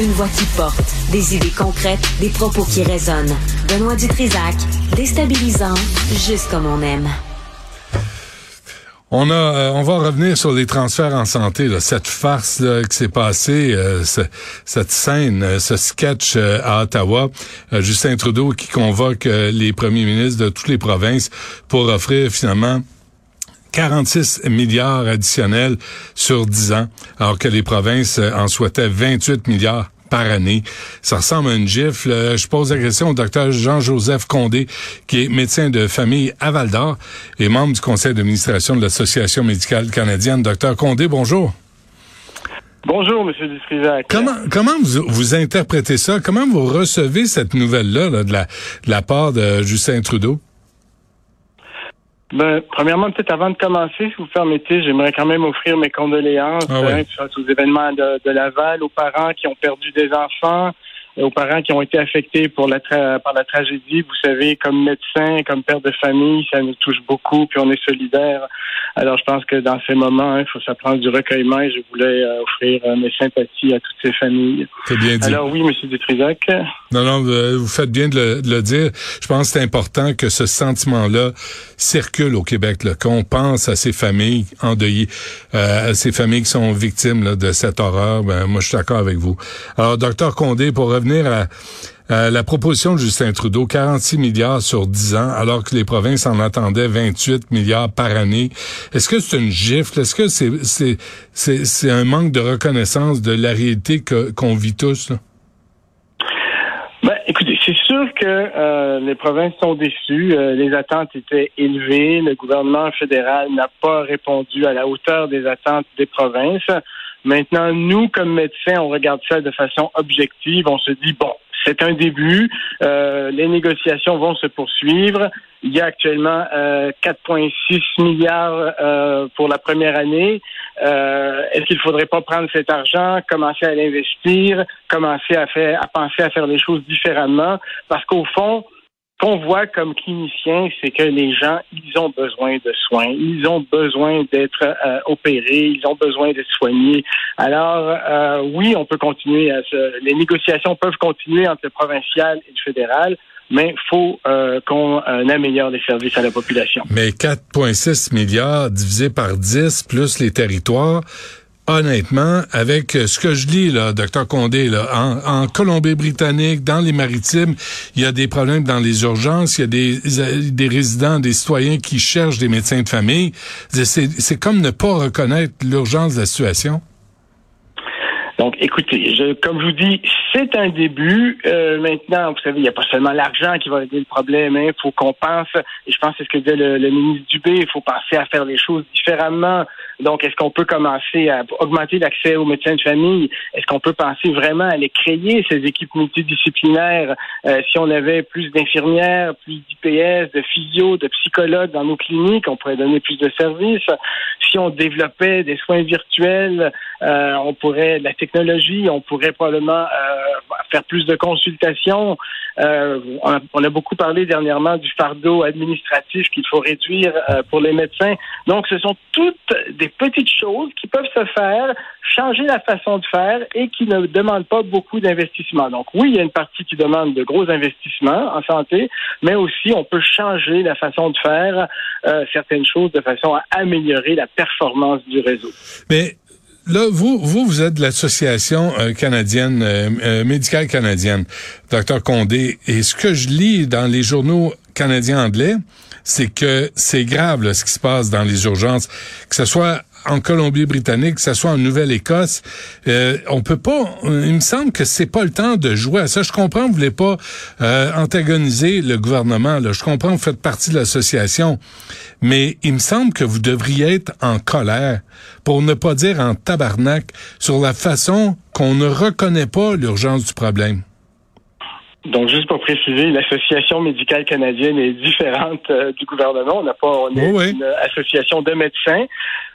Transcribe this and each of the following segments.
Une voix qui porte, des idées concrètes, des propos qui résonnent. Benoît Dutrisac, déstabilisant, juste comme on aime. On a, euh, on va revenir sur les transferts en santé, cette farce là, qui s'est passée, euh, cette scène, euh, ce sketch à Ottawa. Justin Trudeau qui convoque les premiers ministres de toutes les provinces pour offrir finalement 46 milliards additionnels sur 10 ans, alors que les provinces en souhaitaient 28 milliards par année. Ça ressemble à une gifle. Je pose la question au docteur Jean-Joseph Condé, qui est médecin de famille à Val d'Or et membre du conseil d'administration de l'Association médicale canadienne. Docteur Condé, bonjour. Bonjour, M. Dutrisac. Comment, comment vous, vous, interprétez ça? Comment vous recevez cette nouvelle-là de, la, de la part de Justin Trudeau? Ben, premièrement, peut-être avant de commencer, si vous permettez, j'aimerais quand même offrir mes condoléances ah hein, aux événements de, de, Laval, aux parents qui ont perdu des enfants, aux parents qui ont été affectés pour la par la tragédie. Vous savez, comme médecin, comme père de famille, ça nous touche beaucoup, puis on est solidaire. Alors, je pense que dans ces moments, hein, il faut s'apprendre du recueillement et je voulais euh, offrir euh, mes sympathies à toutes ces familles. C'est bien dit. Alors oui, Monsieur Dutrisac. Non, non, vous faites bien de le, dire. Je pense que c'est important que ce sentiment-là circule au Québec, qu'on pense à ces familles endeuillées, à ces familles qui sont victimes de cette horreur. Ben, moi, je suis d'accord avec vous. Alors, docteur Condé, pour revenir à, la proposition de Justin Trudeau, 46 milliards sur 10 ans, alors que les provinces en attendaient 28 milliards par année. Est-ce que c'est une gifle? Est-ce que c'est c'est un manque de reconnaissance de la réalité qu'on vit tous? Ben, écoutez, c'est sûr que euh, les provinces sont déçues. Euh, les attentes étaient élevées. Le gouvernement fédéral n'a pas répondu à la hauteur des attentes des provinces. Maintenant, nous, comme médecins, on regarde ça de façon objective. On se dit, bon, c'est un début. Euh, les négociations vont se poursuivre. Il y a actuellement euh, 4,6 milliards euh, pour la première année. Euh, est-ce qu'il ne faudrait pas prendre cet argent, commencer à l'investir, commencer à faire, à penser à faire les choses différemment? Parce qu'au fond, qu'on voit comme clinicien, c'est que les gens, ils ont besoin de soins, ils ont besoin d'être euh, opérés, ils ont besoin d'être soignés. Alors, euh, oui, on peut continuer à se, les négociations peuvent continuer entre le provincial et le fédéral, mais il faut euh, qu'on améliore les services à la population. Mais 4,6 milliards divisé par 10 plus les territoires, honnêtement, avec euh, ce que je lis, là, docteur Condé, là, en, Colombie-Britannique, dans les maritimes, il y a des problèmes dans les urgences, il y a des, des résidents, des citoyens qui cherchent des médecins de famille. C'est comme ne pas reconnaître l'urgence de la situation. Donc, écoutez, je, comme je vous dis, c'est un début. Euh, maintenant, vous savez, il n'y a pas seulement l'argent qui va aider le problème. Il hein. faut qu'on pense, et je pense que c'est ce que disait le, le ministre Dubé, il faut penser à faire les choses différemment. Donc, est-ce qu'on peut commencer à augmenter l'accès aux médecins de famille? Est-ce qu'on peut penser vraiment à les créer, ces équipes multidisciplinaires? Euh, si on avait plus d'infirmières, plus d'IPS, de physio, de psychologues dans nos cliniques, on pourrait donner plus de services? Si on développait des soins virtuels, euh, on pourrait, la technologie, on pourrait probablement euh, faire plus de consultations. Euh, on, a, beaucoup parlé dernièrement du fardeau administratif qu'il faut réduire euh, pour les médecins. Donc, ce sont toutes des petites choses qui peuvent se faire, changer la façon de faire et qui ne demandent pas beaucoup d'investissement. Donc, oui, il y a une partie qui demande de gros investissements en santé, mais aussi on peut changer la façon de faire euh, certaines choses de façon à améliorer la performance du réseau. Mais là, vous, vous, vous êtes de l'association euh, canadienne, euh, euh, médicale canadienne, docteur Condé. Et ce que je lis dans les journaux canadiens anglais, c'est que c'est grave ce qui se passe dans les urgences, que ce soit en Colombie-Britannique, que ce soit en Nouvelle-Écosse, euh, on peut pas. Il me semble que c'est pas le temps de jouer à ça. Je comprends, vous voulez pas euh, antagoniser le gouvernement. Là. Je comprends, vous faites partie de l'association, mais il me semble que vous devriez être en colère, pour ne pas dire en tabarnak, sur la façon qu'on ne reconnaît pas l'urgence du problème. Donc, juste pour préciser, l'Association médicale canadienne est différente euh, du gouvernement. On n'a pas, on est une association de médecins.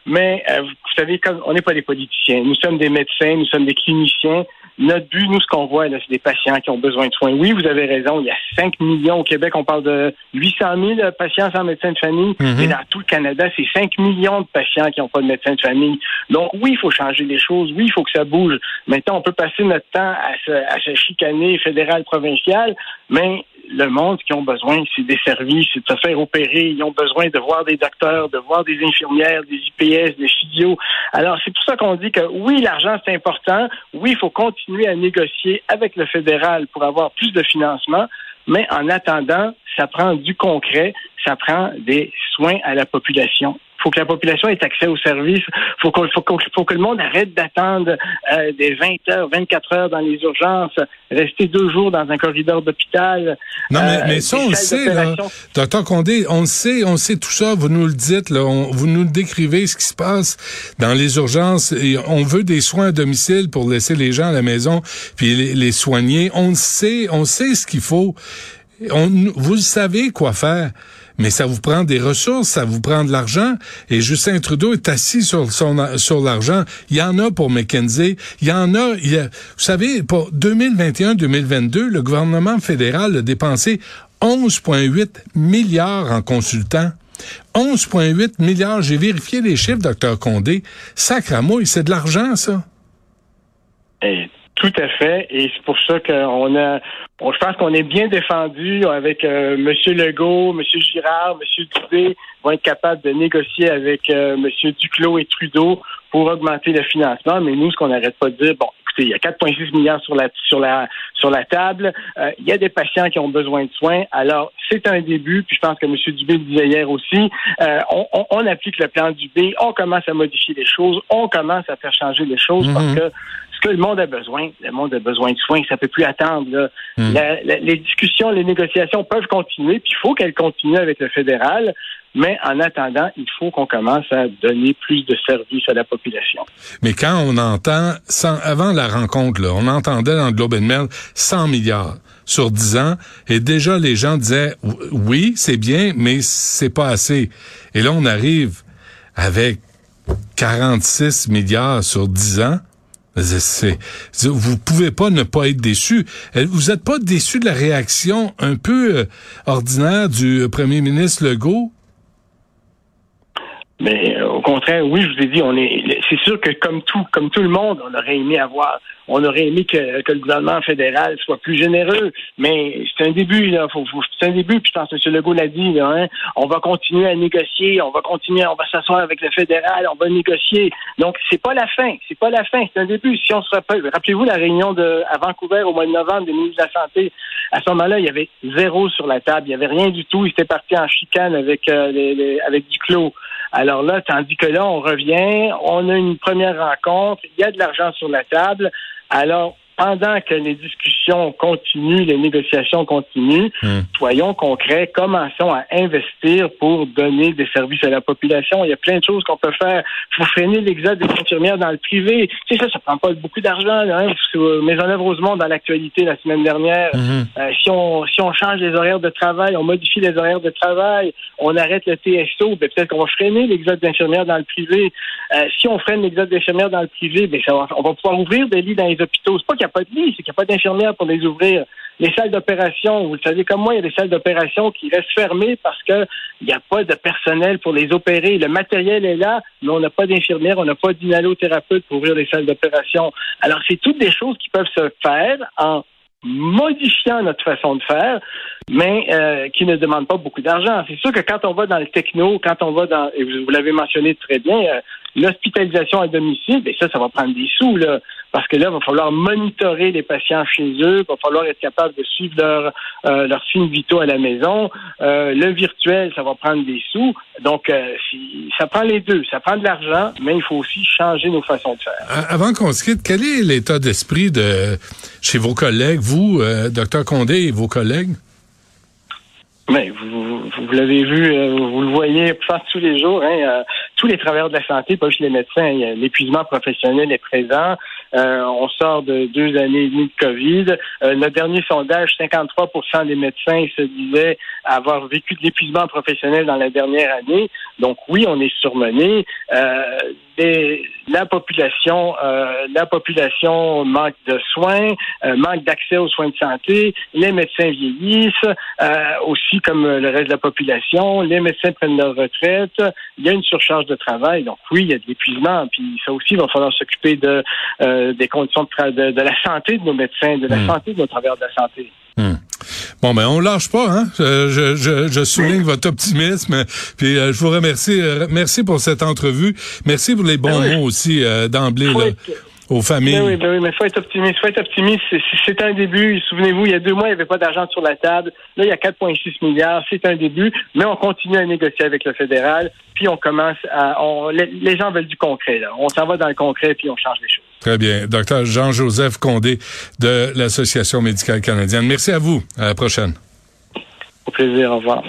mais vous savez, comme on n'est pas des politiciens, nous sommes des médecins, nous sommes des cliniciens. Notre but, nous, ce qu'on voit, là, c'est des patients qui ont besoin de soins. Oui, vous avez raison, il y a 5 millions au Québec, on parle de 800 000 patients sans médecin de famille, mhm. et dans tout le Canada, c'est 5 millions de patients qui n'ont pas de médecin de famille. Donc oui, il faut changer les choses, oui, il faut que ça bouge. Maintenant, on peut passer notre temps à se, à se chicaner fédéral-provincial, mais le monde qui ont besoin, c'est des services, c'est de se faire opérer. Ils ont besoin de voir des docteurs, de voir des infirmières, des IPS, des studios. Alors, c'est pour ça qu'on dit que oui, l'argent, c'est important. Oui, il faut continuer à négocier avec le fédéral pour avoir plus de financement. Mais en attendant, ça prend du concret, ça prend des soins à la population faut que la population ait accès aux services. Faut faut, faut que le monde arrête d'attendre euh, des 20 heures, 24 heures dans les urgences, rester deux jours dans un corridor d'hôpital. Non, mais, mais euh, ça, on le sait, là. Docteur Condé, on le sait, on sait tout ça. Vous nous le dites, là. vous nous décrivez ce qui se passe dans les urgences. Et on veut des soins à domicile pour laisser les gens à la maison puis les, les soigner. On le sait, on sait ce qu'il faut. On, vous savez quoi faire mais ça vous prend des ressources, ça vous prend de l'argent. Et Justin Trudeau est assis sur son sur l'argent. Il y en a pour McKenzie. Il y en a. Il vous savez, pour 2021-2022, le gouvernement fédéral a dépensé 11,8 milliards en consultants. 11,8 milliards. J'ai vérifié les chiffres, docteur Condé. Sacramouille, c'est de l'argent, ça. Tout à fait. Et c'est pour ça qu'on a, on, je pense qu'on est bien défendu avec euh, M. Legault, M. Girard, M. Dubé vont être capables de négocier avec euh, M. Duclos et Trudeau pour augmenter le financement. Mais nous, ce qu'on n'arrête pas de dire, bon, écoutez, il y a 4,6 milliards sur la sur la sur la table. Euh, il y a des patients qui ont besoin de soins. Alors, c'est un début. Puis je pense que M. Dubé le disait hier aussi. Euh, on, on, on, applique le plan Dubé. On commence à modifier les choses. On commence à faire changer les choses parce mhm. que que le monde a besoin. Le monde a besoin de soins. Ça peut plus attendre. Hmm. les discussions, les négociations peuvent continuer, puis il faut qu'elles continuent avec le fédéral. Mais en attendant, il faut qu'on commence à donner plus de services à la population. Mais quand on entend, sans, avant la rencontre, là, on entendait dans le Globe and Mail 100 milliards sur 10 ans, et déjà les gens disaient, oui, c'est bien, mais c'est pas assez. Et là, on arrive avec 46 milliards sur 10 ans. C'est, vous pouvez pas ne pas être déçu. Vous êtes pas déçu de la réaction un peu euh, ordinaire du premier ministre Legault? Mais euh, au contraire, oui, je vous ai dit, on est. C'est sûr que comme tout, comme tout le monde, on aurait aimé avoir, on aurait aimé que, le gouvernement fédéral soit plus généreux. Mais c'est un début, là. Faut, c'est un début. Puis je pense que M. Legault l'a dit. Là, hein, on va continuer à négocier. On va continuer. On va s'asseoir avec le fédéral. On va négocier. Donc c'est pas la fin. C'est pas la fin. C'est un début. Si on se rappelle, rappelez-vous la réunion de à Vancouver au mois de novembre des ministres de la santé. À ce moment-là, il y avait zéro sur la table. Il y avait rien du tout. Il était parti en chicane avec euh, les, avec du clos. Alors là, tandis que là, on revient, on a une première rencontre, il y a de l'argent sur la table. Alors, pendant que les discussions continuent, les négociations continuent, hmm. soyons concrets, commençons à investir pour donner des services à la population. Il y a plein de choses qu'on peut faire. Il faut freiner l'exode des infirmières dans le privé. Tu sais, ça, ça prend pas beaucoup d'argent. Hein. Mais en œuvre Rosemont, dans l'actualité la semaine dernière, hmm. euh, si, on, si on change les horaires de travail, on modifie les horaires de travail, on arrête le TSO, ben, peut-être qu'on va freiner l'exode d'infirmières dans le privé. Euh, si on freine l'exode d'infirmières dans le privé, ben, ça va, on va pouvoir ouvrir des lits dans les hôpitaux. C'est pas n'y a pas de lit, c'est qu'il n'y a pas d'infirmières pour les ouvrir. Les salles d'opération, vous le savez comme moi, il y a des salles d'opération qui restent fermées parce qu'il n'y a pas de personnel pour les opérer. Le matériel est là, mais on n'a pas d'infirmières, on n'a pas d'inhalothérapeute pour ouvrir les salles d'opération. Alors, c'est toutes des choses qui peuvent se faire en modifiant notre façon de faire, mais euh, qui ne demandent pas beaucoup d'argent. C'est sûr que quand on va dans le techno, quand on va dans, et vous, l'avez mentionné très bien, euh, l'hospitalisation à domicile, bien ça, ça va prendre des sous, là, parce que là, il va falloir monitorer les patients chez eux, il va falloir être capable de suivre leur, euh, leurs signes vitaux à la maison. Euh, le virtuel, ça va prendre des sous. Donc, euh, ça prend les deux. Ça prend de l'argent, mais il faut aussi changer nos façons de faire. Avant qu'on se quitte, quel est l'état d'esprit de chez vos collègues, vous, docteur Condé et vos collègues? Mais vous, vous, l'avez vu, vous le voyez tous les jours. Hein, tous les travailleurs de la santé, pas juste les médecins, l'épuisement professionnel est présent. Euh, on sort de deux années et demie de COVID. Euh, notre dernier sondage, 53% des médecins se disaient avoir vécu de l'épuisement professionnel dans la dernière année. Donc oui, on est surmené. Euh, la population, euh, la population manque de soins, euh, manque d'accès aux soins de santé. Les médecins vieillissent, euh, aussi comme le reste de la population. Les médecins prennent leur retraite. Il y a une surcharge de travail. Donc oui, il y a de l'épuisement. Puis ça aussi, il va falloir s'occuper de des conditions de, de, la santé de nos médecins, de la hmm. santé de nos travailleurs de la santé. Hmm. Bon, ben on lâche pas, hein. Je, je, je souligne votre optimisme. Puis euh, je vous remercie. Euh, merci pour cette entrevue. Merci pour les bons ben mots aussi euh, d'emblée aux familles. Ben oui, ben oui, mais faut être optimiste. Faut être optimiste. C'est un début. Souvenez-vous, il y a deux mois, il n'y avait pas d'argent sur la table. Là, il y a 4,6 milliards. C'est un début, mais on continue à négocier avec le fédéral. Puis on commence à. On, les, gens veulent du concret. Là. On s'en va dans le concret, puis on change les choses. Très bien. Docteur Jean-Joseph Condé de l'Association médicale canadienne. Merci à vous. À la prochaine. Au plaisir. Au revoir.